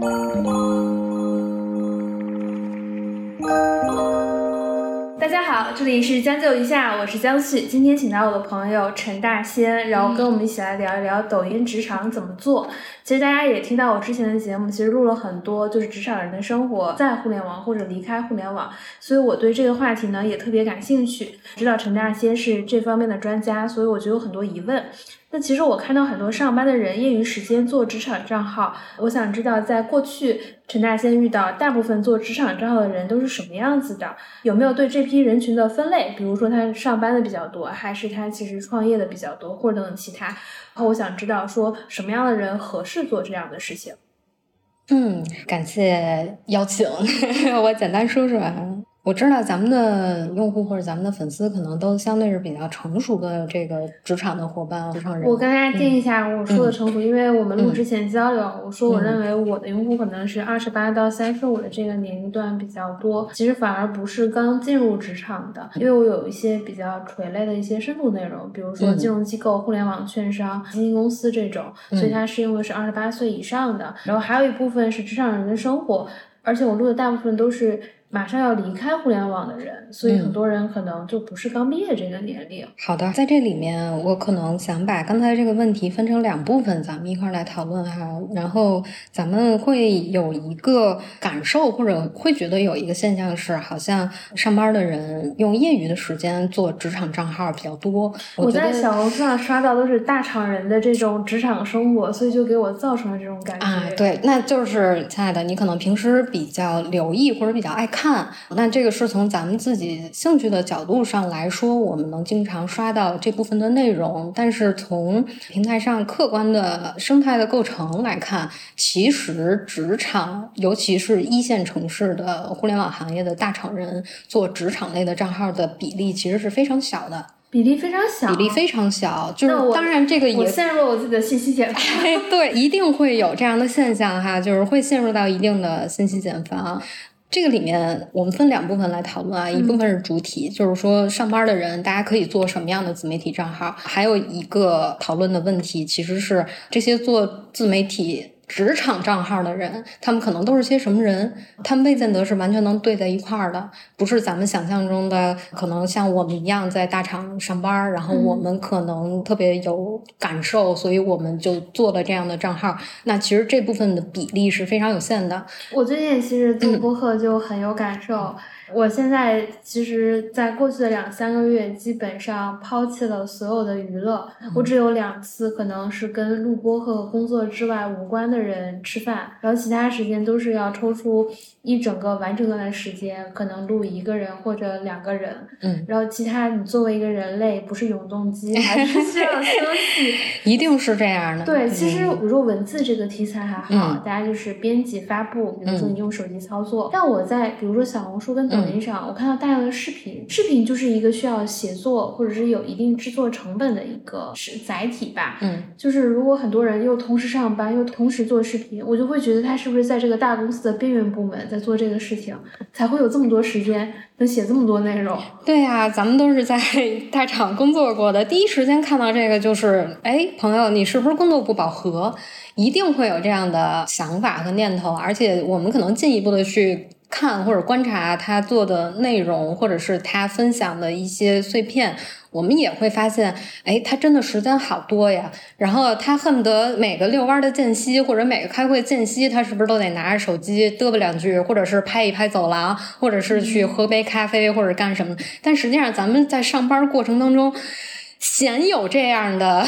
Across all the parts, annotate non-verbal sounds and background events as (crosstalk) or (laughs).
大家好，这里是将就一下，我是江旭。今天请到我的朋友陈大仙，然后跟我们一起来聊一聊抖音职场怎么做。其实大家也听到我之前的节目，其实录了很多，就是职场人的生活在互联网或者离开互联网，所以我对这个话题呢也特别感兴趣。知道陈大仙是这方面的专家，所以我就有很多疑问。那其实我看到很多上班的人业余时间做职场账号，我想知道在过去陈大仙遇到大部分做职场账号的人都是什么样子的？有没有对这批人群的分类？比如说他上班的比较多，还是他其实创业的比较多，或者等等其他？然后我想知道说什么样的人合适做这样的事情？嗯，感谢邀请，(laughs) 我简单说说。我知道咱们的用户或者咱们的粉丝可能都相对是比较成熟的这个职场的伙伴、职场人。我跟大家定一下我说的成熟，因为我们录之前交流，我说我认为我的用户可能是二十八到三十五的这个年龄段比较多，其实反而不是刚进入职场的，因为我有一些比较垂类的一些深度内容，比如说金融机构、互联网、券商、基金公司这种，所以它适用的是二十八岁以上的。然后还有一部分是职场人的生活，而且我录的大部分都是。马上要离开互联网的人，所以很多人可能就不是刚毕业这个年龄。好的，在这里面，我可能想把刚才这个问题分成两部分，咱们一块来讨论哈。然后咱们会有一个感受，或者会觉得有一个现象是，好像上班的人用业余的时间做职场账号比较多。我在小红书上刷到都是大厂人的这种职场生活，所以就给我造成了这种感觉。啊，对，那就是亲爱的，你可能平时比较留意或者比较爱看。看，那这个是从咱们自己兴趣的角度上来说，我们能经常刷到这部分的内容。但是从平台上客观的生态的构成来看，其实职场，尤其是一线城市的互联网行业的大厂人做职场类的账号的比例，其实是非常小的。比例非常小，比例非常小。就是当然这个也陷入了我自己的信息茧房。(laughs) 对，一定会有这样的现象哈，就是会陷入到一定的信息茧房。这个里面我们分两部分来讨论啊，一部分是主体，就是说上班的人大家可以做什么样的自媒体账号，还有一个讨论的问题其实是这些做自媒体。职场账号的人，他们可能都是些什么人？他们未见得是完全能对在一块儿的，不是咱们想象中的，可能像我们一样在大厂上班，然后我们可能特别有感受，所以我们就做了这样的账号。那其实这部分的比例是非常有限的。我最近其实做播客就很有感受。我现在其实，在过去的两三个月，基本上抛弃了所有的娱乐。我只有两次可能是跟录播和工作之外无关的人吃饭，然后其他时间都是要抽出一整个完整段的时间，可能录一个人或者两个人。嗯，然后其他你作为一个人类，不是永动机，还是需要休息。(laughs) 一定是这样的。对，其实比如说文字这个题材还好，大家就是编辑发布，比如说你用手机操作。但我在比如说小红书跟抖抖音上，我看到大量的视频，视频就是一个需要写作或者是有一定制作成本的一个是载体吧。嗯，就是如果很多人又同时上班又同时做视频，我就会觉得他是不是在这个大公司的边缘部门在做这个事情，才会有这么多时间能写这么多内容。对呀，咱们都是在 (laughs) 大厂工作过的，第一时间看到这个就是，哎，朋友，你是不是工作不饱和？一定会有这样的想法和念头，而且我们可能进一步的去。看或者观察他做的内容，或者是他分享的一些碎片，我们也会发现，哎，他真的时间好多呀。然后他恨不得每个遛弯的间隙，或者每个开会间隙，他是不是都得拿着手机嘚啵两句，或者是拍一拍走廊，或者是去喝杯咖啡，或者干什么？但实际上，咱们在上班过程当中。鲜有这样的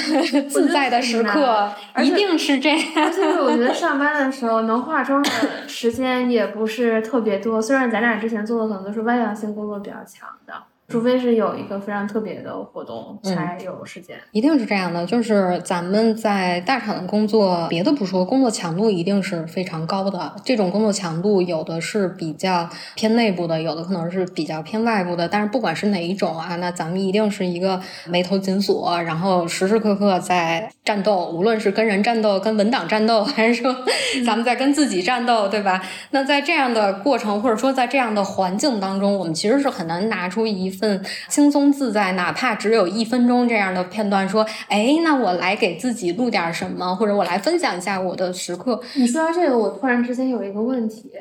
自在的时刻，一定是这样。而且我觉得上班的时候能化妆的时间也不是特别多，虽然咱俩之前做的可能都是外向性工作比较强的。除非是有一个非常特别的活动才有时间，一定是这样的。就是咱们在大厂的工作，别的不说，工作强度一定是非常高的。这种工作强度有的是比较偏内部的，有的可能是比较偏外部的。但是不管是哪一种啊，那咱们一定是一个眉头紧锁，然后时时刻刻在战斗，无论是跟人战斗、跟文档战斗，还是说 (laughs) 咱们在跟自己战斗，对吧？那在这样的过程或者说在这样的环境当中，我们其实是很难拿出一。份轻松自在，哪怕只有一分钟这样的片段，说，哎，那我来给自己录点什么，或者我来分享一下我的时刻。你说到这个，我突然之间有一个问题。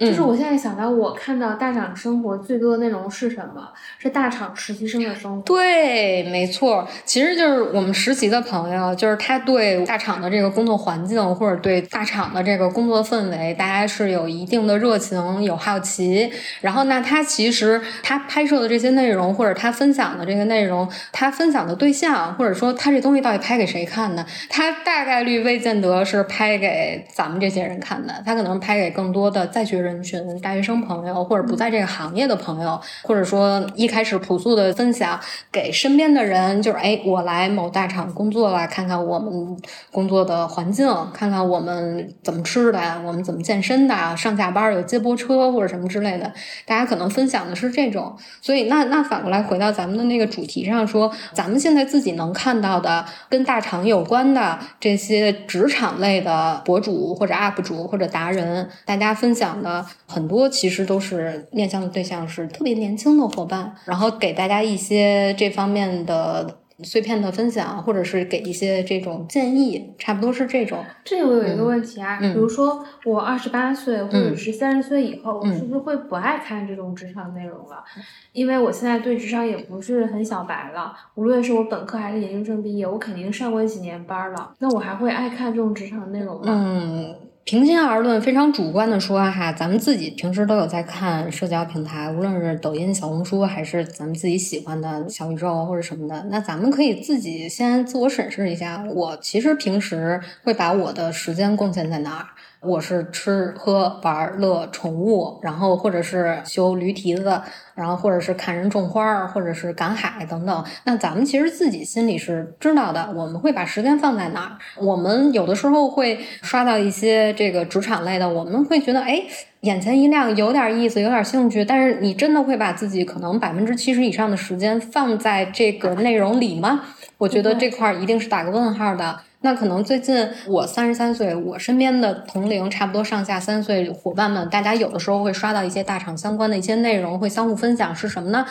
就是我现在想到，我看到大厂生活最多的内容是什么？是大厂实习生的生活。对，没错，其实就是我们实习的朋友，就是他对大厂的这个工作环境，或者对大厂的这个工作氛围，大家是有一定的热情、有好奇。然后，那他其实他拍摄的这些内容，或者他分享的这个内容，他分享的对象，或者说他这东西到底拍给谁看的？他大概率未见得是拍给咱们这些人看的，他可能拍给更多的在学人。人群大学生朋友，或者不在这个行业的朋友，或者说一开始朴素的分享给身边的人，就是哎，我来某大厂工作了，看看我们工作的环境，看看我们怎么吃的，我们怎么健身的，上下班有接驳车或者什么之类的，大家可能分享的是这种。所以那那反过来回到咱们的那个主题上说，咱们现在自己能看到的跟大厂有关的这些职场类的博主或者 UP 主或者达人，大家分享的。很多其实都是面向的对象是特别年轻的伙伴，然后给大家一些这方面的碎片的分享，或者是给一些这种建议，差不多是这种。这我有一个问题啊，比如说我二十八岁或者是三十岁以后，我是不是会不爱看这种职场内容了？因为我现在对职场也不是很小白了，无论是我本科还是研究生毕业，我肯定上过几年班了，那我还会爱看这种职场内容吗？嗯。平心而论，非常主观的说哈，咱们自己平时都有在看社交平台，无论是抖音、小红书，还是咱们自己喜欢的小宇宙或者什么的。那咱们可以自己先自我审视一下，我其实平时会把我的时间贡献在哪儿？我是吃喝玩乐宠物，然后或者是修驴蹄子，然后或者是看人种花，或者是赶海等等。那咱们其实自己心里是知道的，我们会把时间放在哪儿？我们有的时候会刷到一些这个职场类的，我们会觉得哎，眼前一亮，有点意思，有点兴趣。但是你真的会把自己可能百分之七十以上的时间放在这个内容里吗？我觉得这块一定是打个问号的。那可能最近我三十三岁，我身边的同龄差不多上下三岁伙伴们，大家有的时候会刷到一些大厂相关的一些内容，会相互分享是什么呢？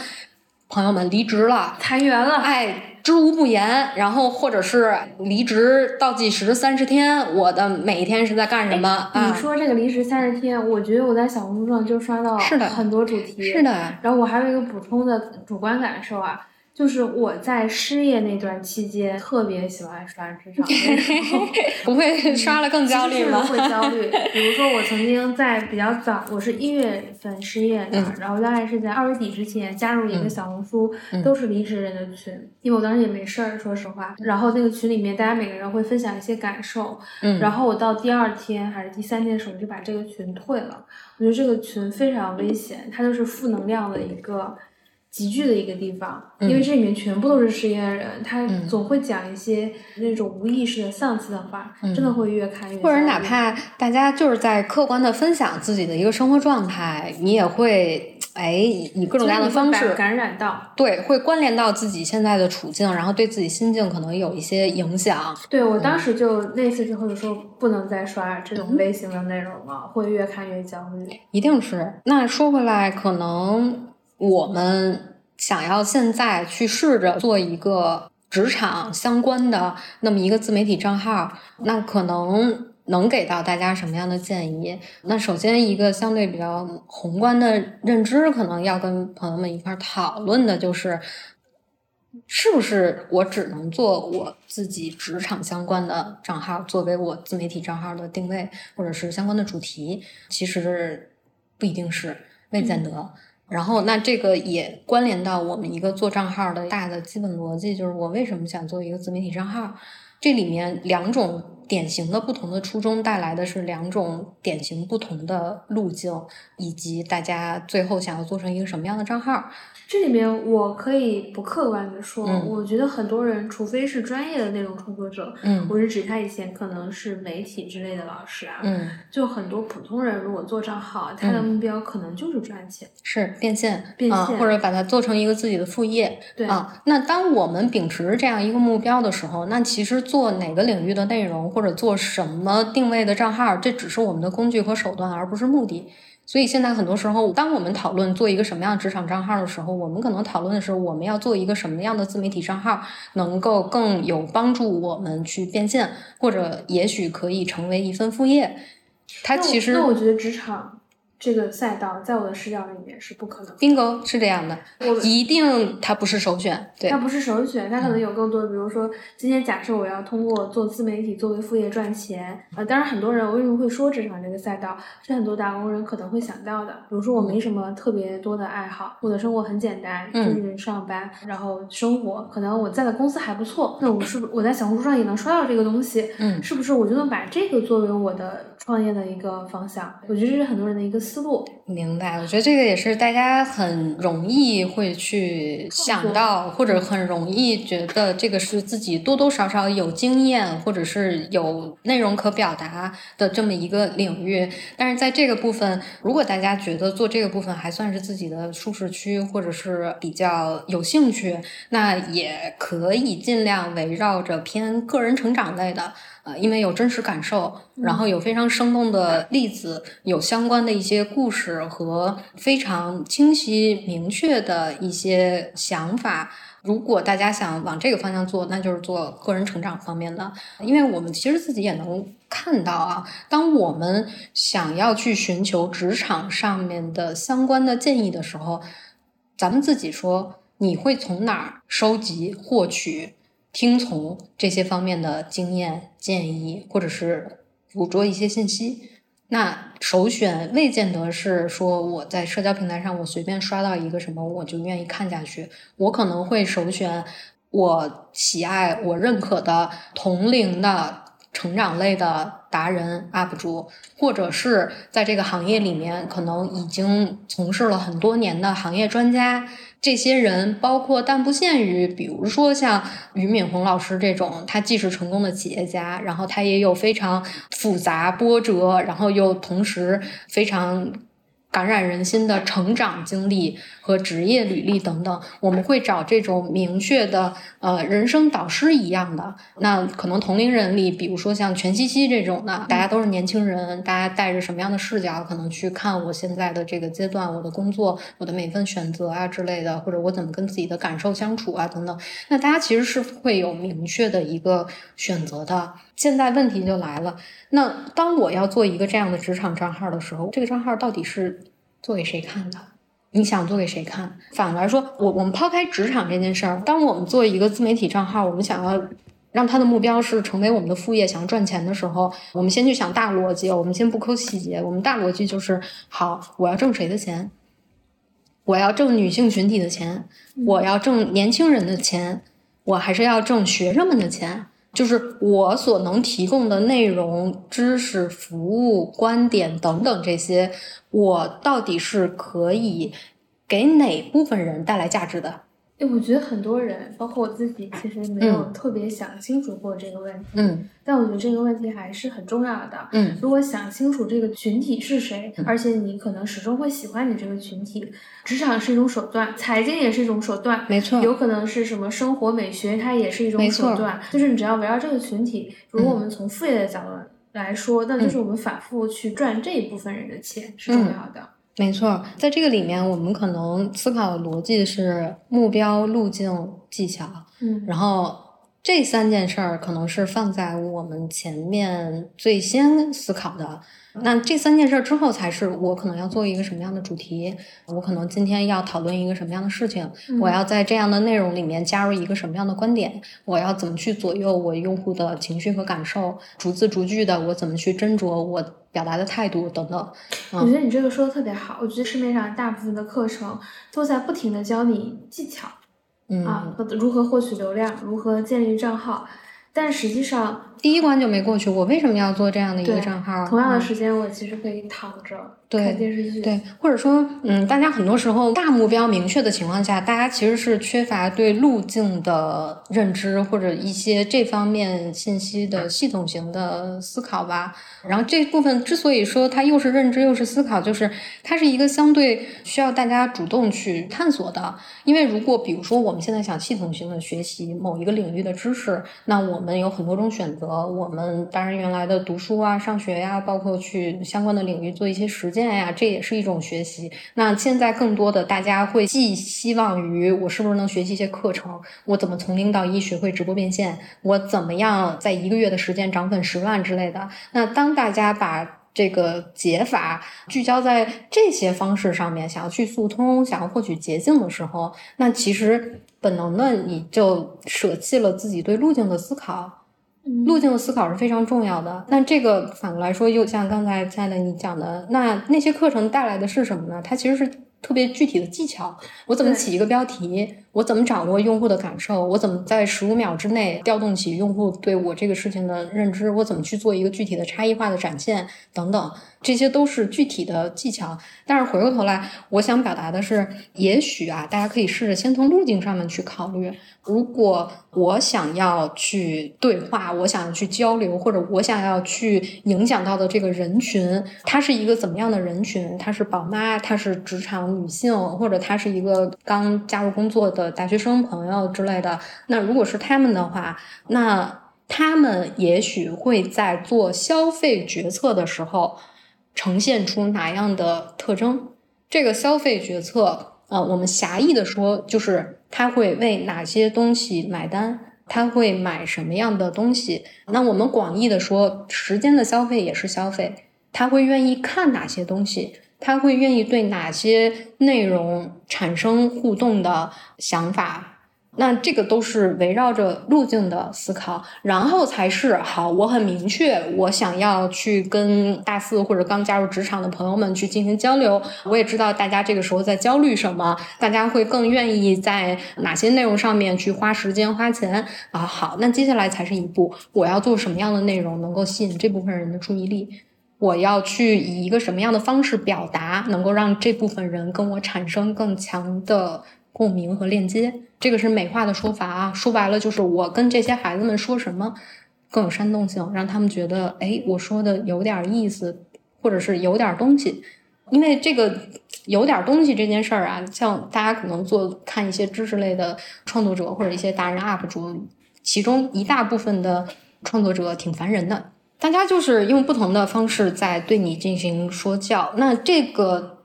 朋友们离职了，裁员了，哎，知无不言。然后或者是离职倒计时三十天，我的每一天是在干什么？你说这个离职三十天，我觉得我在小红书上就刷到是的很多主题，是的。然后我还有一个补充的主观感受啊。就是我在失业那段期间，特别喜欢刷职场 (laughs) 不会刷了更焦虑吗？会焦虑。(laughs) 比如说，我曾经在比较早，我是一月份失业的，然后大概是在二月底之前加入一个小红书，都是离职人的群，因为我当时也没事儿，说实话。然后那个群里面，大家每个人会分享一些感受。嗯。然后我到第二天还是第三天的时候，就把这个群退了。我觉得这个群非常危险，它就是负能量的一个。集聚的一个地方，因为这里面全部都是失业人，他总会讲一些那种无意识的丧气的话，真的会越看越。或者哪怕大家就是在客观的分享自己的一个生活状态，你也会哎以各种各样的方式感染到，对，会关联到自己现在的处境，然后对自己心境可能有一些影响。对我当时就那次之后就说不能再刷这种类型的内容了，会越看越焦虑。一定是。那说回来，可能。我们想要现在去试着做一个职场相关的那么一个自媒体账号，那可能能给到大家什么样的建议？那首先一个相对比较宏观的认知，可能要跟朋友们一块讨论的就是，是不是我只能做我自己职场相关的账号作为我自媒体账号的定位，或者是相关的主题？其实不一定是，未见得。然后，那这个也关联到我们一个做账号的大的基本逻辑，就是我为什么想做一个自媒体账号？这里面两种典型的不同的初衷带来的是两种典型不同的路径，以及大家最后想要做成一个什么样的账号。这里面我可以不客观的说，我觉得很多人，除非是专业的内容创作者，嗯，我是指他以前可能是媒体之类的老师啊，嗯，就很多普通人如果做账号，他的目标可能就是赚钱，是变现，变现，或者把它做成一个自己的副业，对啊。那当我们秉持这样一个目标的时候，那其实做哪个领域的内容，或者做什么定位的账号，这只是我们的工具和手段，而不是目的。所以现在很多时候，当我们讨论做一个什么样的职场账号的时候，我们可能讨论的是我们要做一个什么样的自媒体账号，能够更有帮助我们去变现，或者也许可以成为一份副业。它其实，那我觉得职场。这个赛道在我的视角里面是不可能。bingo 是这样的，我一定它不是首选。对，它不是首选，它可能有更多的，比如说今天假设我要通过做自媒体作为副业赚钱呃，当然很多人为什么会说职场这个赛道，是很多打工人可能会想到的。比如说我没什么特别多的爱好，我的生活很简单，就是上班，然后生活，可能我在的公司还不错，那我是不是我在小红书上也能刷到这个东西？嗯，是不是我就能把这个作为我的创业的一个方向？我觉得这是很多人的一个。思路明白，我觉得这个也是大家很容易会去想到，或者很容易觉得这个是自己多多少少有经验，或者是有内容可表达的这么一个领域。但是在这个部分，如果大家觉得做这个部分还算是自己的舒适区，或者是比较有兴趣，那也可以尽量围绕着偏个人成长类的。因为有真实感受，然后有非常生动的例子，有相关的一些故事和非常清晰明确的一些想法。如果大家想往这个方向做，那就是做个人成长方面的。因为我们其实自己也能看到啊，当我们想要去寻求职场上面的相关的建议的时候，咱们自己说，你会从哪儿收集获取？听从这些方面的经验建议，或者是捕捉一些信息，那首选未见得是说我在社交平台上我随便刷到一个什么我就愿意看下去。我可能会首选我喜爱、我认可的同龄的成长类的达人 UP 主，或者是在这个行业里面可能已经从事了很多年的行业专家。这些人包括但不限于，比如说像俞敏洪老师这种，他既是成功的企业家，然后他也有非常复杂波折，然后又同时非常。感染人心的成长经历和职业履历等等，我们会找这种明确的呃人生导师一样的。那可能同龄人里，比如说像全西西这种的，大家都是年轻人，大家带着什么样的视角，可能去看我现在的这个阶段，我的工作，我的每份选择啊之类的，或者我怎么跟自己的感受相处啊等等。那大家其实是会有明确的一个选择的。现在问题就来了，那当我要做一个这样的职场账号的时候，这个账号到底是做给谁看的？你想做给谁看？反过来说，我我们抛开职场这件事儿，当我们做一个自媒体账号，我们想要让它的目标是成为我们的副业，想要赚钱的时候，我们先去想大逻辑，我们先不抠细节。我们大逻辑就是：好，我要挣谁的钱？我要挣女性群体的钱，我要挣年轻人的钱，我还是要挣学生们的钱？就是我所能提供的内容、知识、服务、观点等等这些，我到底是可以给哪部分人带来价值的？哎，我觉得很多人，包括我自己，其实没有特别想清楚过这个问题。嗯，但我觉得这个问题还是很重要的。嗯，如果想清楚这个群体是谁，而且你可能始终会喜欢你这个群体，职场是一种手段，财经也是一种手段，没错。有可能是什么生活美学，它也是一种手段。就是你只要围绕这个群体，如果我们从副业的角度来说，那就是我们反复去赚这一部分人的钱是重要的。没错，在这个里面，我们可能思考的逻辑是目标、路径、技巧，嗯，然后这三件事儿可能是放在我们前面最先思考的。那这三件事之后，才是我可能要做一个什么样的主题，我可能今天要讨论一个什么样的事情，我要在这样的内容里面加入一个什么样的观点，我要怎么去左右我用户的情绪和感受，逐字逐句的我怎么去斟酌我表达的态度等等。我觉得你这个说的特别好，我觉得市面上大部分的课程都在不停的教你技巧，嗯啊，如何获取流量，如何建立账号。但实际上，第一关就没过去。我为什么要做这样的一个账号？同样的时间，我其实可以躺着看电视剧。对，或者说，嗯，大家很多时候大目标明确的情况下，大家其实是缺乏对路径的认知，或者一些这方面信息的系统型的思考吧。然后这部分之所以说它又是认知又是思考，就是它是一个相对需要大家主动去探索的。因为如果比如说我们现在想系统性的学习某一个领域的知识，那我们们有很多种选择。我们当然原来的读书啊、上学呀，包括去相关的领域做一些实践呀，这也是一种学习。那现在更多的大家会寄希望于我是不是能学习一些课程？我怎么从零到一学会直播变现？我怎么样在一个月的时间涨粉十万之类的？那当大家把这个解法聚焦在这些方式上面，想要去速通，想要获取捷径的时候，那其实本能的你就舍弃了自己对路径的思考。路径的思考是非常重要的。那这个反过来说，又像刚才亲爱的你讲的，那那些课程带来的是什么呢？它其实是。特别具体的技巧，我怎么起一个标题？我怎么掌握用户的感受？我怎么在十五秒之内调动起用户对我这个事情的认知？我怎么去做一个具体的差异化的展现？等等，这些都是具体的技巧。但是回过头来，我想表达的是，也许啊，大家可以试着先从路径上面去考虑。如果我想要去对话，我想要去交流，或者我想要去影响到的这个人群，他是一个怎么样的人群？他是宝妈，他是职场女性，或者他是一个刚加入工作的大学生朋友之类的。那如果是他们的话，那他们也许会在做消费决策的时候呈现出哪样的特征？这个消费决策，呃，我们狭义的说，就是。他会为哪些东西买单？他会买什么样的东西？那我们广义的说，时间的消费也是消费。他会愿意看哪些东西？他会愿意对哪些内容产生互动的想法？那这个都是围绕着路径的思考，然后才是好。我很明确，我想要去跟大四或者刚加入职场的朋友们去进行交流。我也知道大家这个时候在焦虑什么，大家会更愿意在哪些内容上面去花时间花钱啊？好，那接下来才是一步，我要做什么样的内容能够吸引这部分人的注意力？我要去以一个什么样的方式表达，能够让这部分人跟我产生更强的共鸣和链接？这个是美化的说法啊，说白了就是我跟这些孩子们说什么更有煽动性，让他们觉得哎，我说的有点意思，或者是有点东西。因为这个有点东西这件事儿啊，像大家可能做看一些知识类的创作者或者一些达人 UP 主，其中一大部分的创作者挺烦人的，大家就是用不同的方式在对你进行说教。那这个。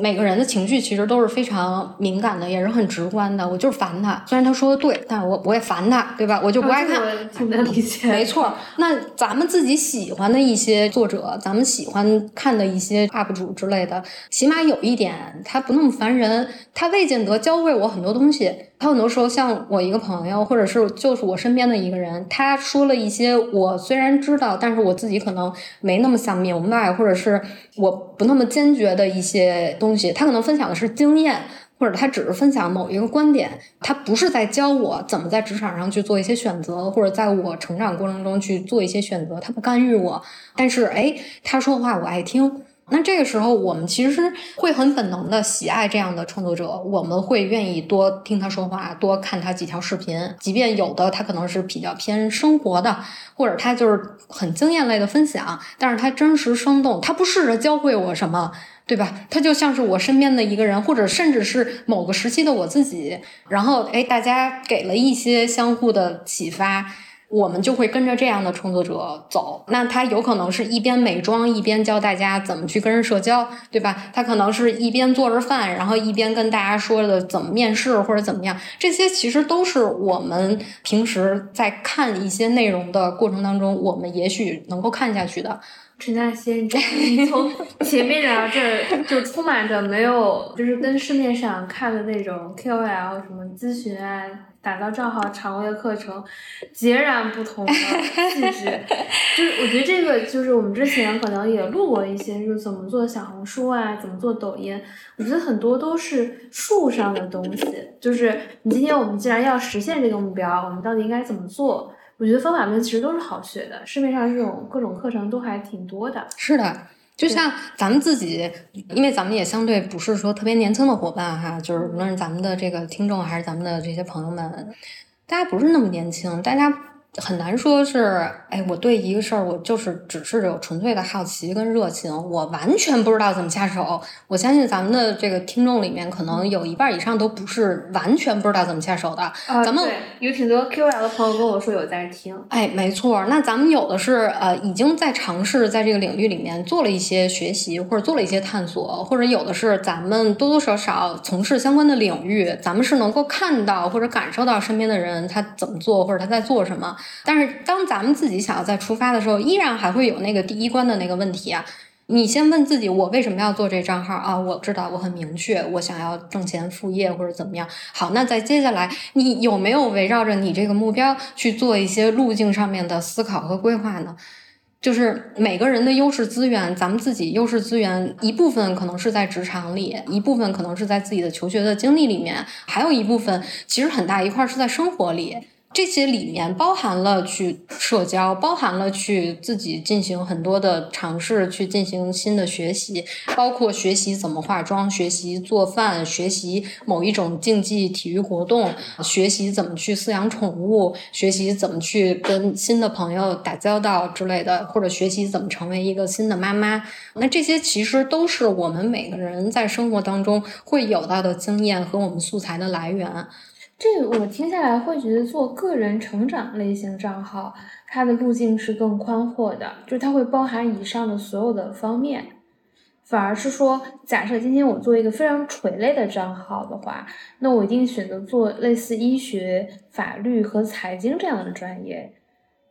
每个人的情绪其实都是非常敏感的，也是很直观的。我就是烦他，虽然他说的对，但我我也烦他，对吧？我就不爱看。挺能理解。(laughs) 没错，那咱们自己喜欢的一些作者，咱们喜欢看的一些 UP 主之类的，起码有一点，他不那么烦人，他未见得教会我很多东西。他很多时候像我一个朋友，或者是就是我身边的一个人，他说了一些我虽然知道，但是我自己可能没那么想明白，或者是我不那么坚决的一些东西。他可能分享的是经验，或者他只是分享某一个观点，他不是在教我怎么在职场上去做一些选择，或者在我成长过程中去做一些选择。他不干预我，但是哎，他说话我爱听。那这个时候，我们其实会很本能的喜爱这样的创作者，我们会愿意多听他说话，多看他几条视频，即便有的他可能是比较偏生活的，或者他就是很经验类的分享，但是他真实生动，他不试着教会我什么，对吧？他就像是我身边的一个人，或者甚至是某个时期的我自己，然后哎，大家给了一些相互的启发。我们就会跟着这样的创作者走，那他有可能是一边美妆一边教大家怎么去跟人社交，对吧？他可能是一边做着饭，然后一边跟大家说的怎么面试或者怎么样，这些其实都是我们平时在看一些内容的过程当中，我们也许能够看下去的。陈佳欣，你从前面聊这儿，就充满着没有，就是跟市面上看的那种 KOL 什么咨询啊。打造账号、常规的课程，截然不同的气质。(laughs) 就是我觉得这个，就是我们之前可能也录过一些，就是怎么做小红书啊，怎么做抖音。我觉得很多都是术上的东西。就是你今天我们既然要实现这个目标，我们到底应该怎么做？我觉得方法论其实都是好学的，市面上这种各种课程都还挺多的。是的。就像咱们自己，因为咱们也相对不是说特别年轻的伙伴哈，就是无论是咱们的这个听众还是咱们的这些朋友们，大家不是那么年轻，大家很难说是，哎，我对一个事儿，我就是只是有纯粹的好奇跟热情，我完全不知道怎么下手。我相信咱们的这个听众里面，可能有一半以上都不是完全不知道怎么下手的。咱们有挺多 QL 的朋友跟我说有在听。哎，没错。那咱们有的是呃，已经在尝试在这个领域里面做了一些学习，或者做了一些探索，或者有的是咱们多多少少从事相关的领域，咱们是能够看到或者感受到身边的人他怎么做，或者他在做什么。但是，当咱们自己想要再出发的时候，依然还会有那个第一关的那个问题啊。你先问自己，我为什么要做这账号啊？我知道我很明确，我想要挣钱副业或者怎么样。好，那再接下来，你有没有围绕着你这个目标去做一些路径上面的思考和规划呢？就是每个人的优势资源，咱们自己优势资源一部分可能是在职场里，一部分可能是在自己的求学的经历里面，还有一部分其实很大一块是在生活里。这些里面包含了去社交，包含了去自己进行很多的尝试，去进行新的学习，包括学习怎么化妆，学习做饭，学习某一种竞技体育活动，学习怎么去饲养宠物，学习怎么去跟新的朋友打交道之类的，或者学习怎么成为一个新的妈妈。那这些其实都是我们每个人在生活当中会有到的经验和我们素材的来源。这我听下来会觉得，做个人成长类型账号，它的路径是更宽阔的，就是它会包含以上的所有的方面。反而是说，假设今天我做一个非常垂类的账号的话，那我一定选择做类似医学、法律和财经这样的专业，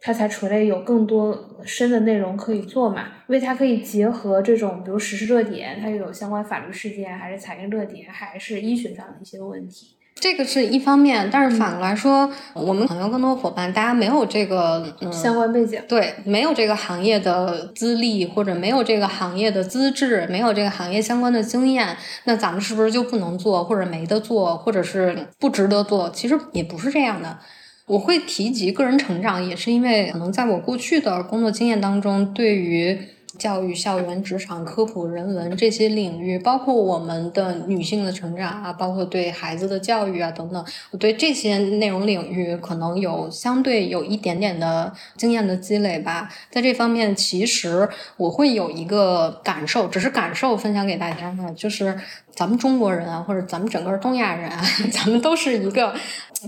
它才垂类有更多深的内容可以做嘛？因为它可以结合这种，比如时事热点，它又有相关法律事件，还是财经热点，还是医学上的一些问题。这个是一方面，但是反过来说，我们朋友更多伙伴，大家没有这个相关背景，对，没有这个行业的资历，或者没有这个行业的资质，没有这个行业相关的经验，那咱们是不是就不能做，或者没得做，或者是不值得做？其实也不是这样的。我会提及个人成长，也是因为可能在我过去的工作经验当中，对于。教育、校园、职场、科普、人文这些领域，包括我们的女性的成长啊，包括对孩子的教育啊等等，我对这些内容领域可能有相对有一点点的经验的积累吧。在这方面，其实我会有一个感受，只是感受分享给大家呢，就是咱们中国人啊，或者咱们整个东亚人啊，(laughs) 咱们都是一个。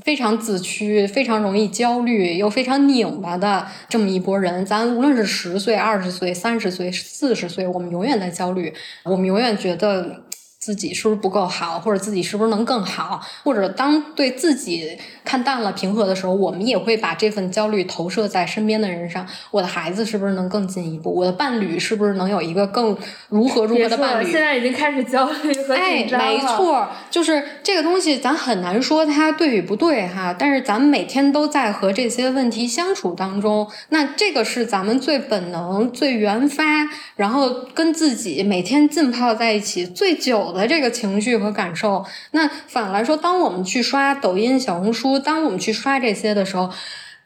非常自驱、非常容易焦虑又非常拧巴的这么一波人，咱无论是十岁、二十岁、三十岁、四十岁，我们永远在焦虑，我们永远觉得。自己是不是不够好，或者自己是不是能更好，或者当对自己看淡了、平和的时候，我们也会把这份焦虑投射在身边的人上。我的孩子是不是能更进一步？我的伴侣是不是能有一个更如何如何的伴侣？现在已经开始焦虑和紧张了。哎，没错，就是这个东西，咱很难说它对与不对哈。但是咱们每天都在和这些问题相处当中，那这个是咱们最本能、最原发，然后跟自己每天浸泡在一起最久。的的这个情绪和感受，那反来说，当我们去刷抖音、小红书，当我们去刷这些的时候。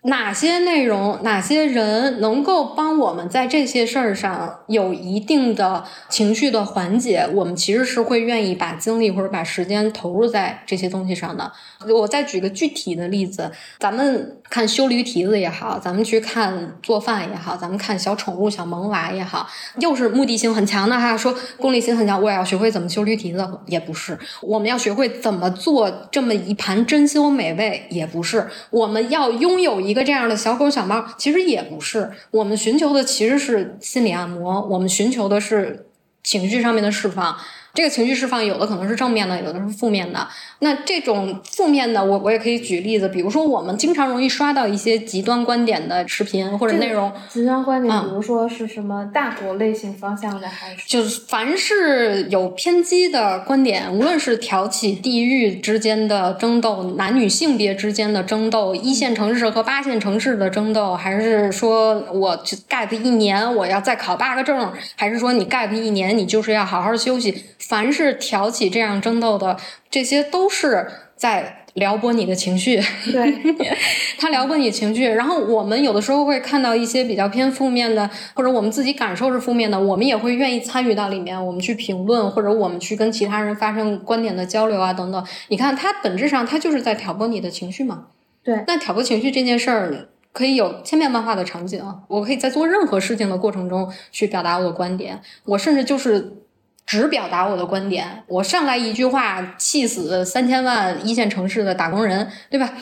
哪些内容、哪些人能够帮我们在这些事儿上有一定的情绪的缓解？我们其实是会愿意把精力或者把时间投入在这些东西上的。我再举个具体的例子，咱们看修驴蹄子也好，咱们去看做饭也好，咱们看小宠物、小萌娃也好，又是目的性很强的哈。说功利性很强，我也要学会怎么修驴蹄子，也不是。我们要学会怎么做这么一盘珍馐美味，也不是。我们要拥有一。一个这样的小狗小猫，其实也不是我们寻求的，其实是心理按摩。我们寻求的是情绪上面的释放。这个情绪释放有的可能是正面的，有的是负面的。那这种负面的，我我也可以举例子，比如说我们经常容易刷到一些极端观点的视频或者内容。极端观点，比如说是什么大国类型方向的，还是就是凡是有偏激的观点，无论是挑起地域之间的争斗、男女性别之间的争斗、一线城市和八线城市的争斗，还是说我 gap 一年我要再考八个证，还是说你 gap 一年你就是要好好休息？凡是挑起这样争斗的，这些都是在撩拨你的情绪。对，(laughs) 他撩拨你情绪。然后我们有的时候会看到一些比较偏负面的，或者我们自己感受是负面的，我们也会愿意参与到里面，我们去评论，或者我们去跟其他人发生观点的交流啊，等等。你看，它本质上它就是在挑拨你的情绪嘛。对。那挑拨情绪这件事儿。可以有千变万化的场景，我可以在做任何事情的过程中去表达我的观点，我甚至就是只表达我的观点，我上来一句话气死三千万一线城市的打工人，对吧？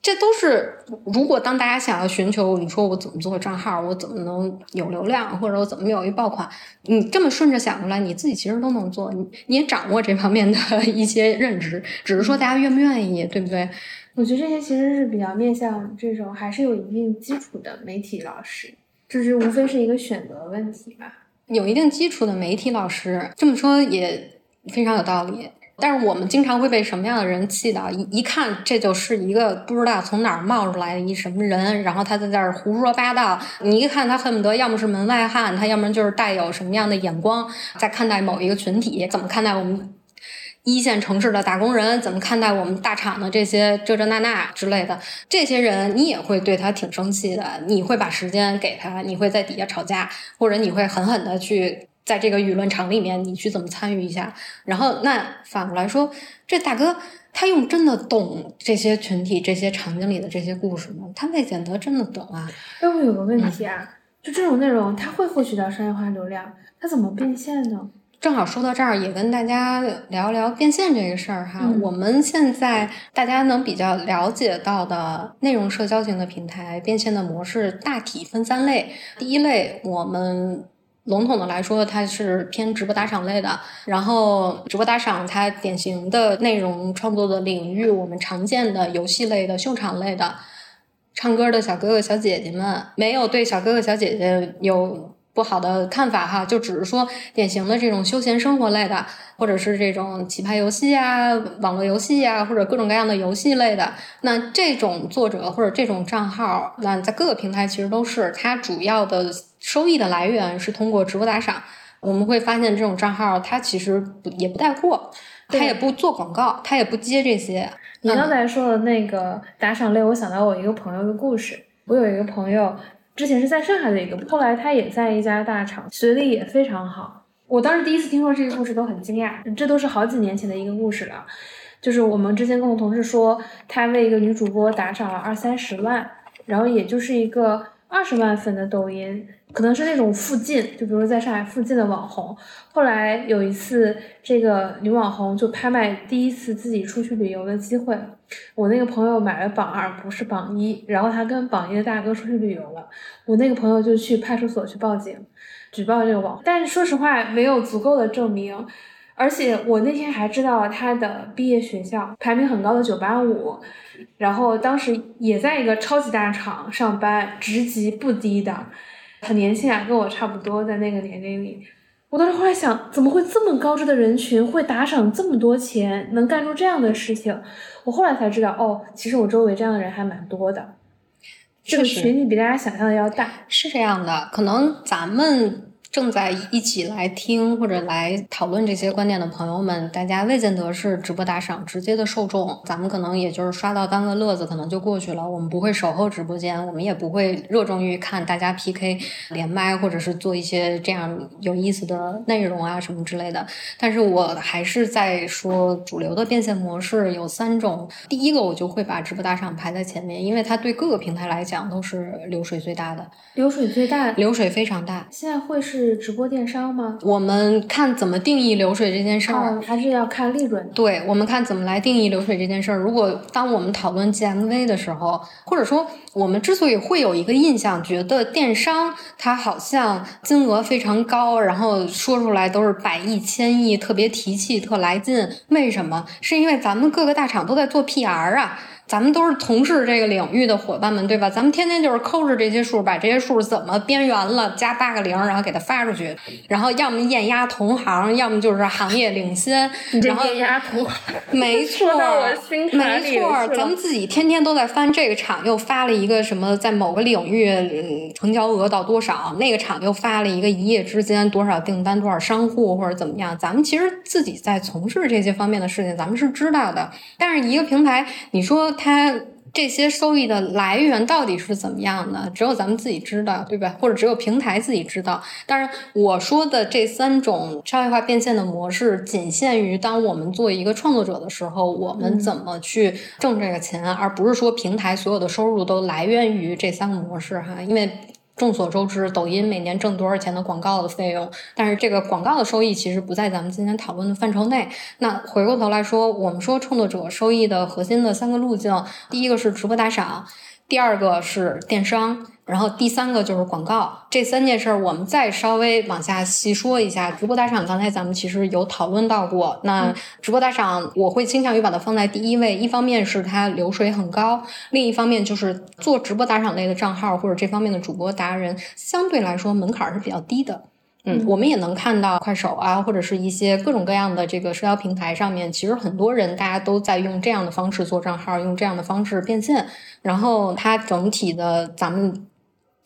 这都是，如果当大家想要寻求，你说我怎么做账号，我怎么能有流量，或者我怎么有一爆款，你这么顺着想过来，你自己其实都能做，你你也掌握这方面的一些认知，只是说大家愿不愿意，对不对？我觉得这些其实是比较面向这种还是有一定基础的媒体老师，就是无非是一个选择问题吧。有一定基础的媒体老师这么说也非常有道理。但是我们经常会被什么样的人气到？一一看这就是一个不知道从哪儿冒出来的一什么人，然后他在那儿胡说八道。你一看他恨不得要么是门外汉，他要么就是带有什么样的眼光在看待某一个群体，怎么看待我们一线城市的打工人，怎么看待我们大厂的这些这这那那之类的。这些人你也会对他挺生气的，你会把时间给他，你会在底下吵架，或者你会狠狠的去。在这个舆论场里面，你去怎么参与一下？然后那反过来说，这大哥他用真的懂这些群体、这些场景里的这些故事吗？他未见得真的懂啊。哎，我有个问题啊，就这种内容，他会获取到商业化流量，他怎么变现呢？正好说到这儿，也跟大家聊聊变现这个事儿哈。我们现在大家能比较了解到的内容社交型的平台变现的模式，大体分三类。第一类，我们。笼统的来说，它是偏直播打赏类的。然后，直播打赏它典型的内容创作的领域，我们常见的游戏类的、秀场类的、唱歌的小哥哥小姐姐们，没有对小哥哥小姐姐有。不好的看法哈，就只是说典型的这种休闲生活类的，或者是这种棋牌游戏啊、网络游戏啊，或者各种各样的游戏类的。那这种作者或者这种账号，那在各个平台其实都是，它主要的收益的来源是通过直播打赏。我们会发现这种账号，它其实不也不带货，它也不做广告，它也不接这些。你刚才说的那个打赏类，我想到我一个朋友的故事。我有一个朋友。之前是在上海的一个，后来他也在一家大厂，学历也非常好。我当时第一次听说这个故事都很惊讶，这都是好几年前的一个故事了。就是我们之前跟我同事说，他为一个女主播打赏了二三十万，然后也就是一个二十万粉的抖音。可能是那种附近，就比如在上海附近的网红。后来有一次，这个女网红就拍卖第一次自己出去旅游的机会。我那个朋友买了榜二，不是榜一，然后他跟榜一的大哥出去旅游了。我那个朋友就去派出所去报警，举报这个网红。但是说实话，没有足够的证明。而且我那天还知道他的毕业学校排名很高的九八五，然后当时也在一个超级大厂上班，职级不低的。很年轻啊，跟我差不多，在那个年龄里，我当时后来想，怎么会这么高知的人群会打赏这么多钱，能干出这样的事情？我后来才知道，哦，其实我周围这样的人还蛮多的，这个群体比大家想象的要大。是这样的，可能咱们。正在一起来听或者来讨论这些观点的朋友们，大家未见得是直播打赏直接的受众，咱们可能也就是刷到当个乐子，可能就过去了。我们不会守候直播间，我们也不会热衷于看大家 PK 连麦，或者是做一些这样有意思的内容啊什么之类的。但是我还是在说，主流的变现模式有三种。第一个，我就会把直播打赏排在前面，因为它对各个平台来讲都是流水最大的，流水最大，流水非常大。现在会是。是直播电商吗？我们看怎么定义流水这件事儿，还是要看利润。对，我们看怎么来定义流水这件事儿。如果当我们讨论 GMV 的时候，或者说我们之所以会有一个印象，觉得电商它好像金额非常高，然后说出来都是百亿、千亿，特别提气、特来劲，为什么？是因为咱们各个大厂都在做 PR 啊。咱们都是从事这个领域的伙伴们，对吧？咱们天天就是抠着这些数，把这些数怎么边缘了，加八个零，然后给它发出去，然后要么艳压同行，要么就是行业领先。然后艳压同行，没错，没错，咱们自己天天都在翻这个厂又发了一个什么，在某个领域成交额到多少，那个厂又发了一个一夜之间多少订单，多少商户或者怎么样。咱们其实自己在从事这些方面的事情，咱们是知道的。但是一个平台，你说。它这些收益的来源到底是怎么样的？只有咱们自己知道，对吧？或者只有平台自己知道。当然，我说的这三种商业化变现的模式，仅限于当我们做一个创作者的时候，我们怎么去挣这个钱，而不是说平台所有的收入都来源于这三个模式哈。因为众所周知，抖音每年挣多少钱的广告的费用，但是这个广告的收益其实不在咱们今天讨论的范畴内。那回过头来说，我们说创作者收益的核心的三个路径，第一个是直播打赏，第二个是电商。然后第三个就是广告，这三件事儿我们再稍微往下细说一下。直播打赏刚才咱们其实有讨论到过，那直播打赏我会倾向于把它放在第一位，一方面是它流水很高，另一方面就是做直播打赏类的账号或者这方面的主播达人，相对来说门槛是比较低的。嗯，我们也能看到快手啊，或者是一些各种各样的这个社交平台上面，其实很多人大家都在用这样的方式做账号，用这样的方式变现，然后它整体的咱们。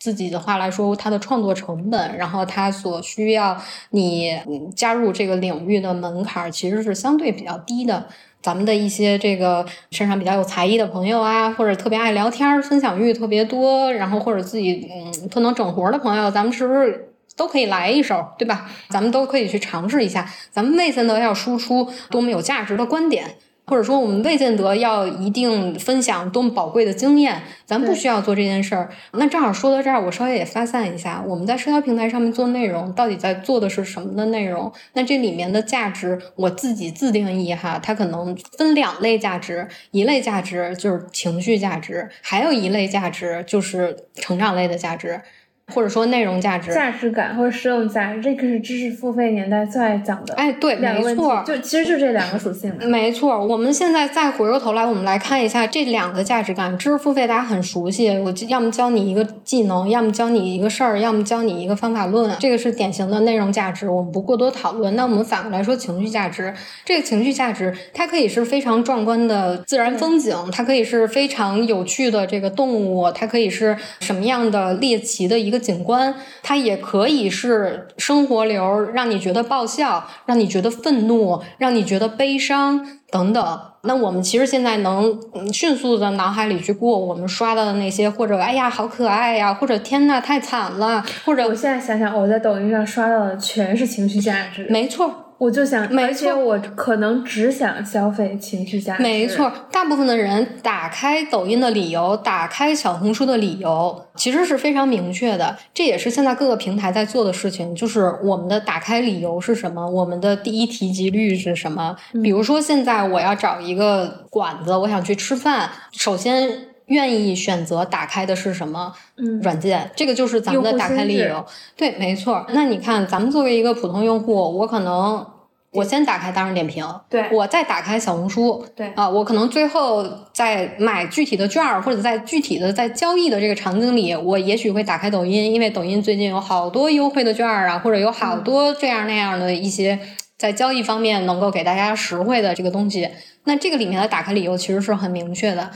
自己的话来说，它的创作成本，然后它所需要你加入这个领域的门槛，其实是相对比较低的。咱们的一些这个身上比较有才艺的朋友啊，或者特别爱聊天、分享欲特别多，然后或者自己嗯特能整活的朋友，咱们是不是都可以来一手，对吧？咱们都可以去尝试一下。咱们未见得要输出多么有价值的观点。或者说，我们未见得要一定分享多么宝贵的经验，咱不需要做这件事儿。那正好说到这儿，我稍微也发散一下，我们在社交平台上面做内容，到底在做的是什么的内容？那这里面的价值，我自己自定义哈，它可能分两类价值，一类价值就是情绪价值，还有一类价值就是成长类的价值。或者说内容价值、价值感或者实用价值，这个是知识付费年代最爱讲的。哎，对，没错，就其实就这两个属性。没错，我们现在再回过头来，我们来看一下这两个价值感。知识付费大家很熟悉，我要么教你一个技能，要么教你一个事儿，要么教你一个方法论，这个是典型的内容价值，我们不过多讨论。那我们反过来说情绪价值，这个情绪价值它可以是非常壮观的自然风景，它可以是非常有趣的这个动物，它可以是什么样的猎奇的一个。景观，它也可以是生活流，让你觉得爆笑，让你觉得愤怒，让你觉得悲伤等等。那我们其实现在能迅速的脑海里去过我们刷到的那些，或者哎呀好可爱呀，或者天呐太惨了，或者我现在想想，我在抖音上刷到的全是情绪价值，没错。我就想，而且我可能只想消费情绪价值。没错，大部分的人打开抖音的理由，打开小红书的理由，其实是非常明确的。这也是现在各个平台在做的事情，就是我们的打开理由是什么，我们的第一提及率是什么。比如说，现在我要找一个馆子，我想去吃饭，首先愿意选择打开的是什么软件？这个就是咱们的打开理由。对，没错。那你看，咱们作为一个普通用户，我可能。我先打开大众点评，对，我再打开小红书，对啊，我可能最后在买具体的券儿，或者在具体的在交易的这个场景里，我也许会打开抖音，因为抖音最近有好多优惠的券儿啊，或者有好多这样那样的一些在交易方面能够给大家实惠的这个东西。那这个里面的打开理由其实是很明确的。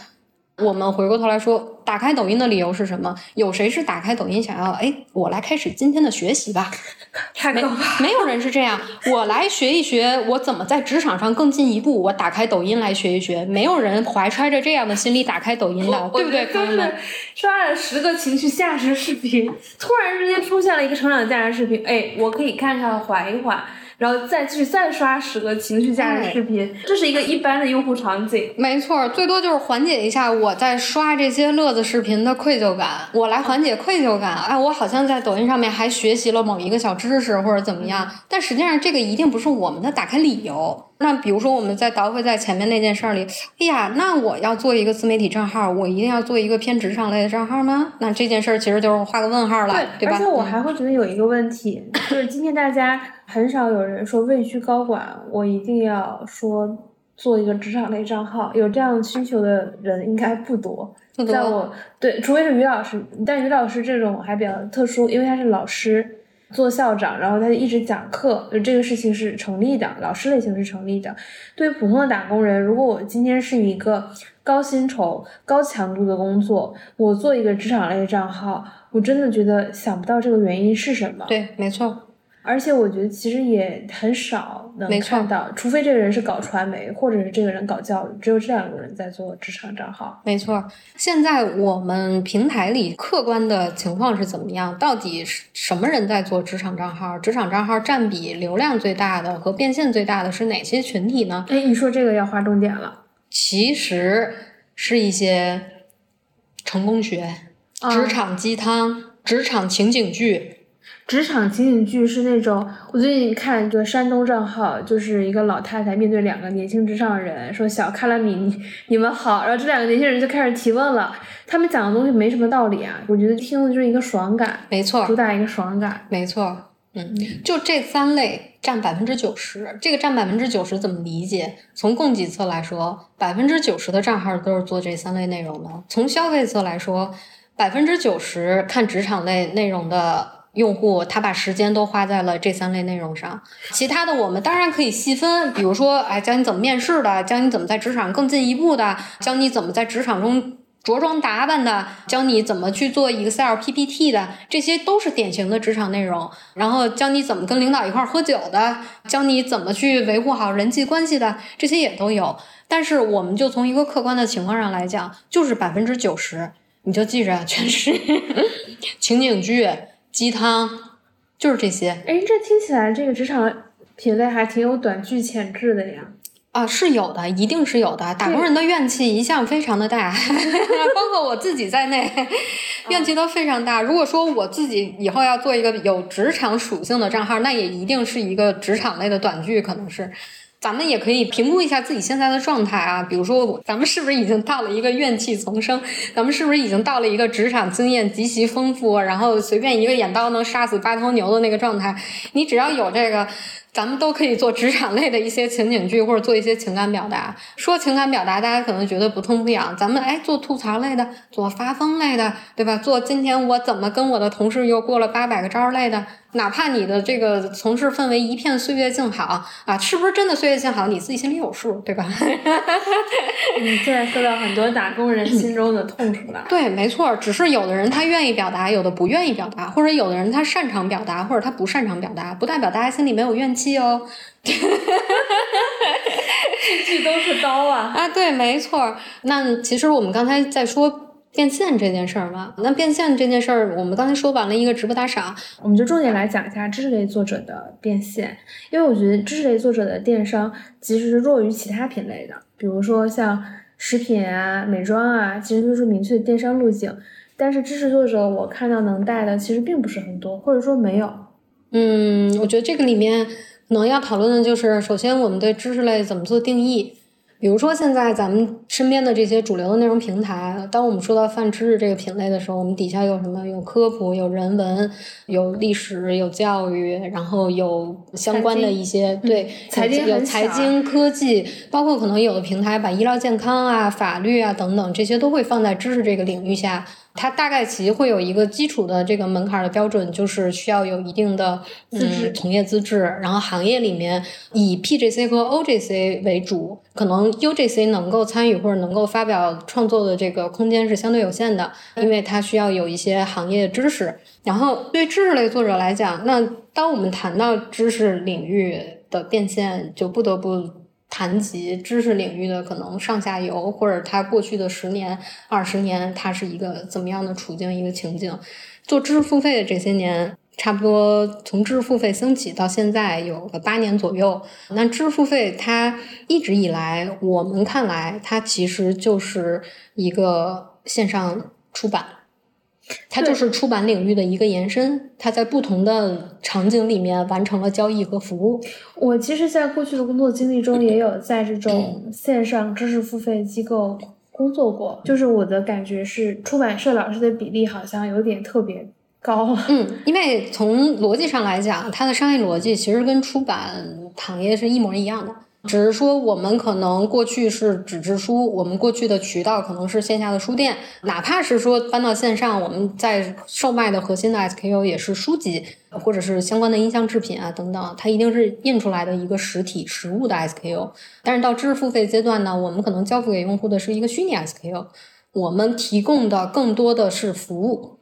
我们回过头来说，打开抖音的理由是什么？有谁是打开抖音想要哎，我来开始今天的学习吧？(laughs) 太没没有人是这样，我来学一学我怎么在职场上更进一步。我打开抖音来学一学，没有人怀揣着这样的心理打开抖音的，对不对？朋友们，刷了十个情绪价值视频，突然之间出现了一个成长价值视频，哎，我可以看看缓一缓。然后再继续再刷十个情绪价值视频，这是一个一般的用户场景。没错，最多就是缓解一下我在刷这些乐子视频的愧疚感，我来缓解愧疚感。哎，我好像在抖音上面还学习了某一个小知识或者怎么样，但实际上这个一定不是我们的打开理由。那比如说，我们在倒回在前面那件事儿里，哎呀，那我要做一个自媒体账号，我一定要做一个偏职场类的账号吗？那这件事儿其实就是画个问号了，对吧？而且我还会觉得有一个问题，就是今天大家很少有人说位居高管，我一定要说做一个职场类账号，有这样需求的人应该不多。在我对，除非是于老师，但于老师这种还比较特殊，因为他是老师。做校长，然后他就一直讲课，就这个事情是成立的，老师类型是成立的。对于普通的打工人，如果我今天是一个高薪酬、高强度的工作，我做一个职场类账号，我真的觉得想不到这个原因是什么。对，没错。而且我觉得其实也很少能看到，除非这个人是搞传媒，或者是这个人搞教育，只有这两个人在做职场账号。没错，现在我们平台里客观的情况是怎么样？到底是什么人在做职场账号？职场账号占比流量最大的和变现最大的是哪些群体呢？哎，你说这个要划重点了。其实是一些成功学、职场鸡汤、职场情景剧。职场情景剧是那种，我最近看一个山东账号，就是一个老太太面对两个年轻职场人，说小卡拉米你你们好，然后这两个年轻人就开始提问了，他们讲的东西没什么道理啊，我觉得听的就是一个爽感，没错，主打一个爽感，没错，嗯，就这三类占百分之九十，这个占百分之九十怎么理解？从供给侧来说，百分之九十的账号都是做这三类内容的；从消费侧来说，百分之九十看职场类内容的。用户他把时间都花在了这三类内容上，其他的我们当然可以细分，比如说，哎，教你怎么面试的，教你怎么在职场更进一步的，教你怎么在职场中着装打扮的，教你怎么去做 Excel PPT 的，这些都是典型的职场内容。然后教你怎么跟领导一块儿喝酒的，教你怎么去维护好人际关系的，这些也都有。但是我们就从一个客观的情况上来讲，就是百分之九十，你就记着，全是 (laughs) 情景剧。鸡汤就是这些。哎，这听起来这个职场品类还挺有短剧潜质的呀。啊，是有的，一定是有的。打工人的怨气一向非常的大，(laughs) 包括我自己在内，(laughs) 怨气都非常大。如果说我自己以后要做一个有职场属性的账号，那也一定是一个职场类的短剧，可能是。咱们也可以评估一下自己现在的状态啊，比如说，咱们是不是已经到了一个怨气丛生？咱们是不是已经到了一个职场经验极其丰富，然后随便一个眼刀能杀死八头牛的那个状态？你只要有这个。咱们都可以做职场类的一些情景剧，或者做一些情感表达。说情感表达，大家可能觉得不痛不痒。咱们哎，做吐槽类的，做发疯类的，对吧？做今天我怎么跟我的同事又过了八百个招类的。哪怕你的这个从事氛围一片岁月静好啊，是不是真的岁月静好？你自己心里有数，对吧？(laughs) 你现在说到很多打工人心中的痛处了。(laughs) 对，没错，只是有的人他愿意表达，有的不愿意表达，或者有的人他擅长表达，或者他不擅长表达，不代表大家心里没有怨气哦。(laughs) 句句都是刀啊！啊，对，没错。那其实我们刚才在说。变现这件事儿嘛，那变现这件事儿，我们刚才说完了一个直播打赏，我们就重点来讲一下知识类作者的变现，因为我觉得知识类作者的电商其实是弱于其他品类的，比如说像食品啊、美妆啊，其实都是明确的电商路径，但是知识作者我看到能带的其实并不是很多，或者说没有。嗯，我觉得这个里面可能要讨论的就是，首先我们对知识类怎么做定义。比如说，现在咱们身边的这些主流的内容平台，当我们说到泛知识这个品类的时候，我们底下有什么？有科普，有人文，有历史，有教育，然后有相关的一些对财经、有财经、科技，包括可能有的平台把医疗健康啊、法律啊等等这些都会放在知识这个领域下。它大概其会有一个基础的这个门槛的标准，就是需要有一定的嗯从业资质，然后行业里面以 PGC 和 OGC 为主，可能 UGC 能够参与或者能够发表创作的这个空间是相对有限的，因为它需要有一些行业知识。然后对知识类作者来讲，那当我们谈到知识领域的变现，就不得不。谈及知识领域的可能上下游，或者他过去的十年、二十年，他是一个怎么样的处境、一个情境？做知识付费的这些年，差不多从知识付费兴起到现在有个八年左右。那知识付费它一直以来，我们看来，它其实就是一个线上出版。它就是出版领域的一个延伸，它在不同的场景里面完成了交易和服务。我其实，在过去的工作经历中，也有在这种线上知识付费机构工作过。就是我的感觉是，出版社老师的比例好像有点特别高。嗯，因为从逻辑上来讲，它的商业逻辑其实跟出版行业是一模一样的。只是说，我们可能过去是纸质书，我们过去的渠道可能是线下的书店，哪怕是说搬到线上，我们在售卖的核心的 SKU 也是书籍，或者是相关的音像制品啊等等，它一定是印出来的一个实体实物的 SKU。但是到知识付费阶段呢，我们可能交付给用户的是一个虚拟 SKU，我们提供的更多的是服务。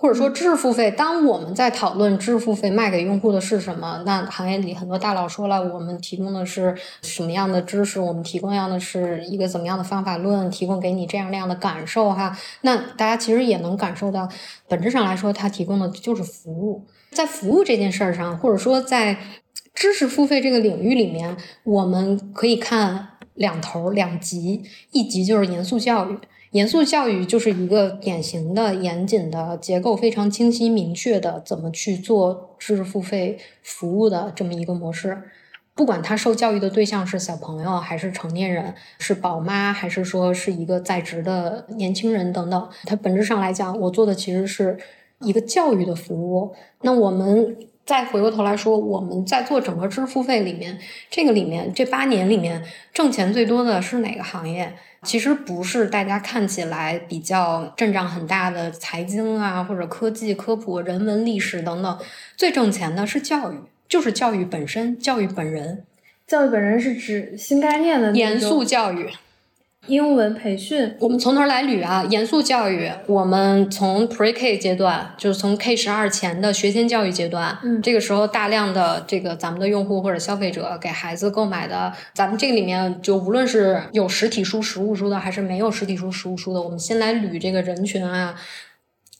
或者说知识付费，当我们在讨论知识付费卖给用户的是什么，那行业里很多大佬说了，我们提供的是什么样的知识，我们提供样的是一个怎么样的方法论，提供给你这样那样的感受哈。那大家其实也能感受到，本质上来说，它提供的就是服务。在服务这件事儿上，或者说在知识付费这个领域里面，我们可以看两头两极，一极就是严肃教育。严肃教育就是一个典型的、严谨的、结构非常清晰、明确的怎么去做知识付费服务的这么一个模式。不管他受教育的对象是小朋友还是成年人，是宝妈还是说是一个在职的年轻人等等，它本质上来讲，我做的其实是一个教育的服务。那我们再回过头来说，我们在做整个知识付费里面，这个里面这八年里面挣钱最多的是哪个行业？其实不是大家看起来比较阵仗很大的财经啊，或者科技、科普、人文、历史等等，最挣钱的是教育，就是教育本身，教育本人。教育本人是指新概念的严肃教育。英文培训，我们从头来捋啊。严肃教育，我们从 Pre K 阶段，就是从 K 十二前的学前教育阶段，嗯，这个时候大量的这个咱们的用户或者消费者给孩子购买的，咱们这个里面就无论是有实体书、实物书的，还是没有实体书、实物书的，我们先来捋这个人群啊，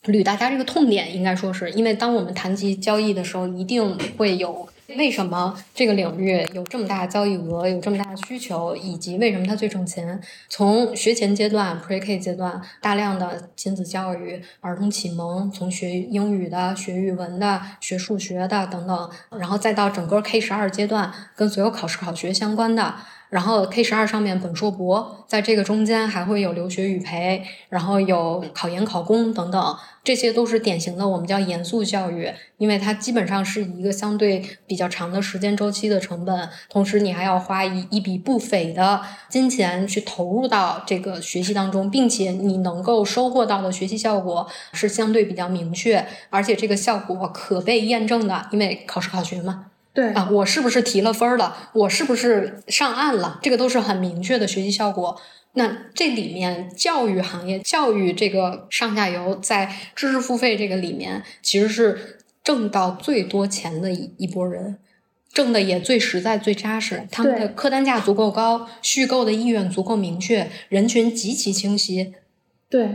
捋大家这个痛点，应该说是因为当我们谈及交易的时候，一定会有。为什么这个领域有这么大的交易额，有这么大的需求，以及为什么它最挣钱？从学前阶段 （Pre K 阶段），大量的亲子教育、儿童启蒙，从学英语的、学语文的、学数学的等等，然后再到整个 K 十二阶段，跟所有考试考学相关的。然后 K 十二上面本硕博，在这个中间还会有留学语培，然后有考研考公等等，这些都是典型的我们叫严肃教育，因为它基本上是一个相对比较长的时间周期的成本，同时你还要花一一笔不菲的金钱去投入到这个学习当中，并且你能够收获到的学习效果是相对比较明确，而且这个效果可被验证的，因为考试考学嘛。对啊，我是不是提了分了？我是不是上岸了？这个都是很明确的学习效果。那这里面教育行业、教育这个上下游在知识付费这个里面，其实是挣到最多钱的一一波人，挣的也最实在、最扎实。他们的客单价足够高，续购的意愿足够明确，人群极其清晰。对，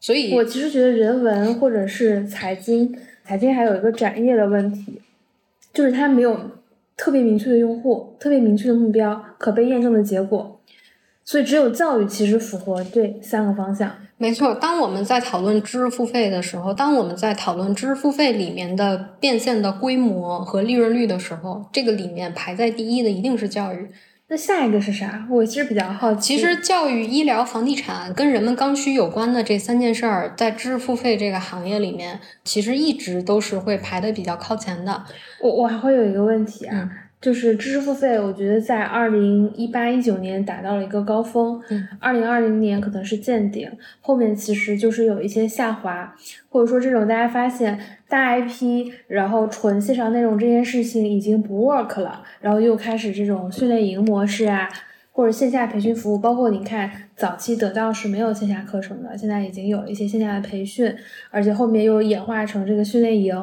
所以我其实觉得人文或者是财经，财经还有一个展业的问题。就是它没有特别明确的用户、特别明确的目标、可被验证的结果，所以只有教育其实符合这三个方向。没错，当我们在讨论知识付费的时候，当我们在讨论知识付费里面的变现的规模和利润率的时候，这个里面排在第一的一定是教育。那下一个是啥？我其实比较好奇。其实教育、医疗、房地产跟人们刚需有关的这三件事儿，在知识付费这个行业里面，其实一直都是会排的比较靠前的。我我还会有一个问题啊。就是知识付费，我觉得在二零一八一九年达到了一个高峰，二零二零年可能是见顶，后面其实就是有一些下滑，或者说这种大家发现大 IP，然后纯线上内容这件事情已经不 work 了，然后又开始这种训练营模式啊。或者线下培训服务，包括你看早期得到是没有线下课程的，现在已经有一些线下的培训，而且后面又演化成这个训练营。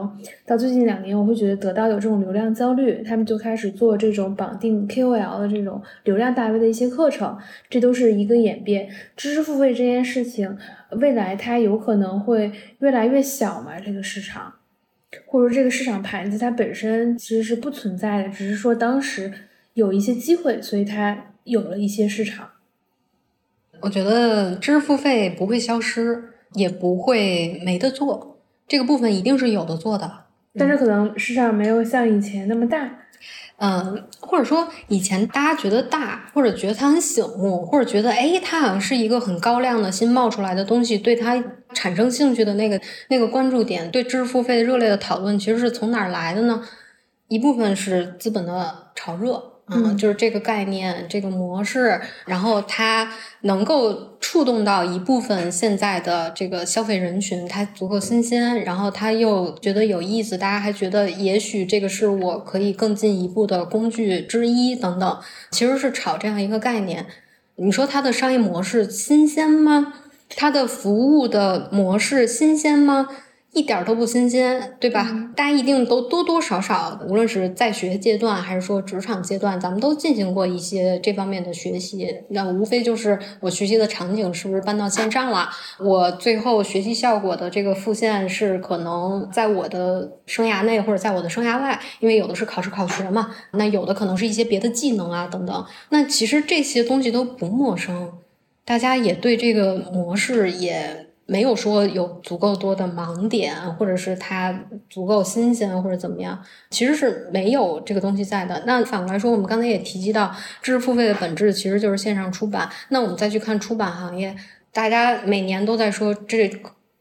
到最近两年，我会觉得得到有这种流量焦虑，他们就开始做这种绑定 KOL 的这种流量大 V 的一些课程，这都是一个演变。知识付费这件事情，未来它有可能会越来越小嘛？这个市场，或者说这个市场盘子它本身其实是不存在的，只是说当时有一些机会，所以它。有了一些市场，我觉得知识付费不会消失，也不会没得做，这个部分一定是有的做的。但是可能市场没有像以前那么大，嗯，或者说以前大家觉得大，或者觉得它很醒目，或者觉得哎，它好像是一个很高亮的新冒出来的东西，对它产生兴趣的那个那个关注点，对知识付费热烈的讨论，其实是从哪儿来的呢？一部分是资本的炒热。嗯，就是这个概念，这个模式，然后它能够触动到一部分现在的这个消费人群，它足够新鲜，然后他又觉得有意思，大家还觉得也许这个是我可以更进一步的工具之一等等，其实是炒这样一个概念。你说它的商业模式新鲜吗？它的服务的模式新鲜吗？一点都不新鲜，对吧？大家一定都多多少少，无论是在学阶段还是说职场阶段，咱们都进行过一些这方面的学习。那无非就是我学习的场景是不是搬到线上了？我最后学习效果的这个复现是可能在我的生涯内或者在我的生涯外，因为有的是考试考学嘛，那有的可能是一些别的技能啊等等。那其实这些东西都不陌生，大家也对这个模式也。没有说有足够多的盲点，或者是它足够新鲜，或者怎么样，其实是没有这个东西在的。那反过来说，我们刚才也提及到，知识付费的本质其实就是线上出版。那我们再去看出版行业，大家每年都在说这。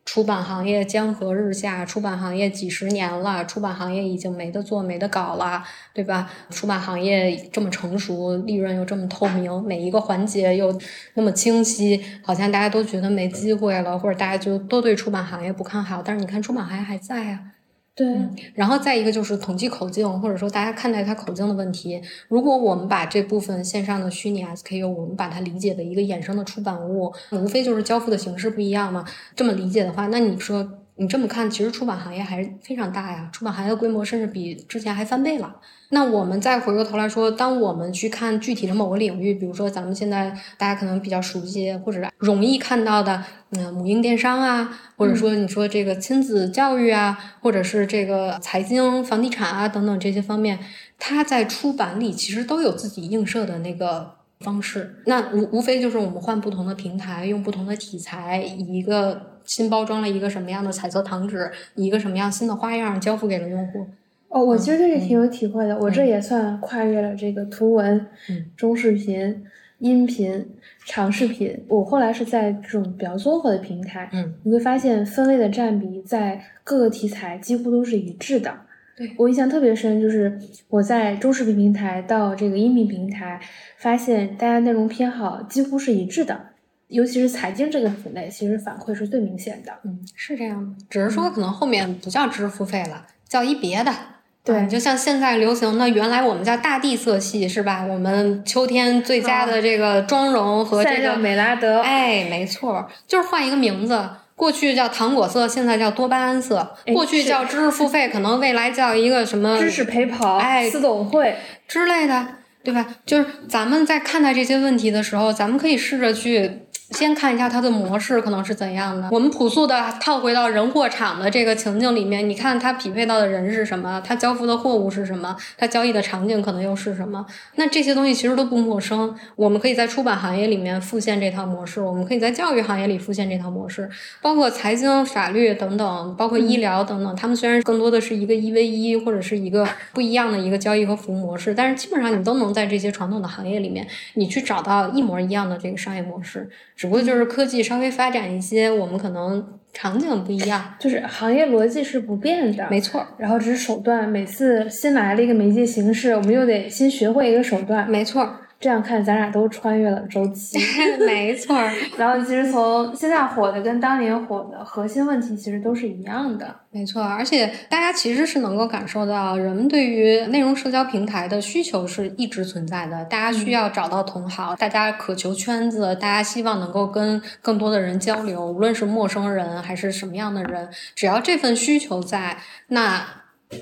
出版行业江河日下，出版行业几十年了，出版行业已经没得做、没得搞了，对吧？出版行业这么成熟，利润又这么透明，每一个环节又那么清晰，好像大家都觉得没机会了，或者大家就都对出版行业不看好。但是你看，出版行业还在啊。对，然后再一个就是统计口径，或者说大家看待它口径的问题。如果我们把这部分线上的虚拟 SKU，我们把它理解为一个衍生的出版物，无非就是交付的形式不一样嘛。这么理解的话，那你说你这么看，其实出版行业还是非常大呀，出版行业的规模甚至比之前还翻倍了。那我们再回过头来说，当我们去看具体的某个领域，比如说咱们现在大家可能比较熟悉或者容易看到的，嗯，母婴电商啊，或者说你说这个亲子教育啊，或者是这个财经、房地产啊等等这些方面，它在出版里其实都有自己映射的那个方式。那无无非就是我们换不同的平台，用不同的题材，一个新包装了一个什么样的彩色糖纸，一个什么样新的花样交付给了用户。哦，我其实对这挺有体会的。我这也算跨越了这个图文、中视频、音频、长视频。我后来是在这种比较综合的平台，嗯，你会发现分类的占比在各个题材几乎都是一致的。对我印象特别深，就是我在中视频平台到这个音频平台，发现大家内容偏好几乎是一致的，尤其是财经这个品类，其实反馈是最明显的。嗯，是这样的，只是说可能后面不叫知识付费了，叫一别的。对，就像现在流行的，原来我们叫大地色系是吧？我们秋天最佳的这个妆容和这个美拉德，哎，没错，就是换一个名字。过去叫糖果色，现在叫多巴胺色。过去叫知识付费，可能未来叫一个什么知识陪跑、哎，私董会之类的，对吧？就是咱们在看待这些问题的时候，咱们可以试着去。先看一下它的模式可能是怎样的。我们朴素的套回到人货场的这个情境里面，你看它匹配到的人是什么，它交付的货物是什么，它交易的场景可能又是什么。那这些东西其实都不陌生。我们可以在出版行业里面复现这套模式，我们可以在教育行业里复现这套模式，包括财经、法律等等，包括医疗等等。他们虽然更多的是一个一 v 一或者是一个不一样的一个交易和服务模式，但是基本上你都能在这些传统的行业里面，你去找到一模一样的这个商业模式。只不过就是科技稍微发展一些，我们可能场景不一样，(laughs) 就是行业逻辑是不变的，没错。然后只是手段，每次新来了一个媒介形式，我们又得新学会一个手段，没错。这样看，咱俩都穿越了周期，(laughs) 没错。然后其实从现在火的跟当年火的核心问题其实都是一样的，没错。而且大家其实是能够感受到，人们对于内容社交平台的需求是一直存在的。大家需要找到同好，大家渴求圈子，大家希望能够跟更多的人交流，无论是陌生人还是什么样的人，只要这份需求在，那。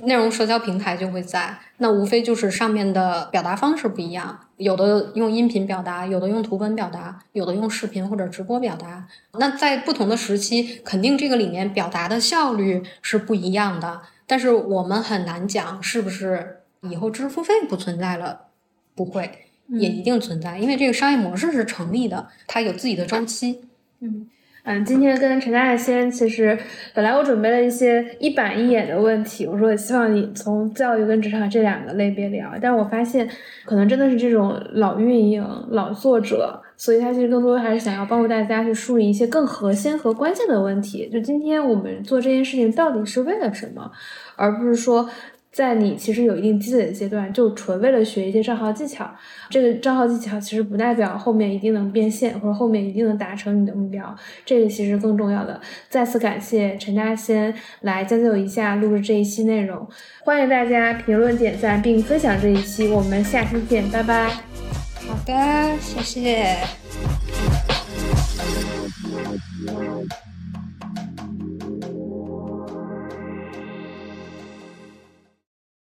内容社交平台就会在，那无非就是上面的表达方式不一样，有的用音频表达，有的用图文表达，有的用视频或者直播表达。那在不同的时期，肯定这个里面表达的效率是不一样的。但是我们很难讲是不是以后支付费不存在了，不会，也一定存在，因为这个商业模式是成立的，它有自己的周期。嗯。嗯，今天跟陈大仙，其实本来我准备了一些一板一眼的问题，我说我希望你从教育跟职场这两个类别聊，但是我发现可能真的是这种老运营、老作者，所以他其实更多还是想要帮助大家去梳理一些更核心和关键的问题。就今天我们做这件事情到底是为了什么，而不是说。在你其实有一定积累的阶段，就纯为了学一些账号技巧。这个账号技巧其实不代表后面一定能变现，或者后面一定能达成你的目标。这个其实更重要的。再次感谢陈嘉欣来将就一下录制这一期内容，欢迎大家评论、点赞并分享这一期。我们下期见，拜拜。好的，谢谢。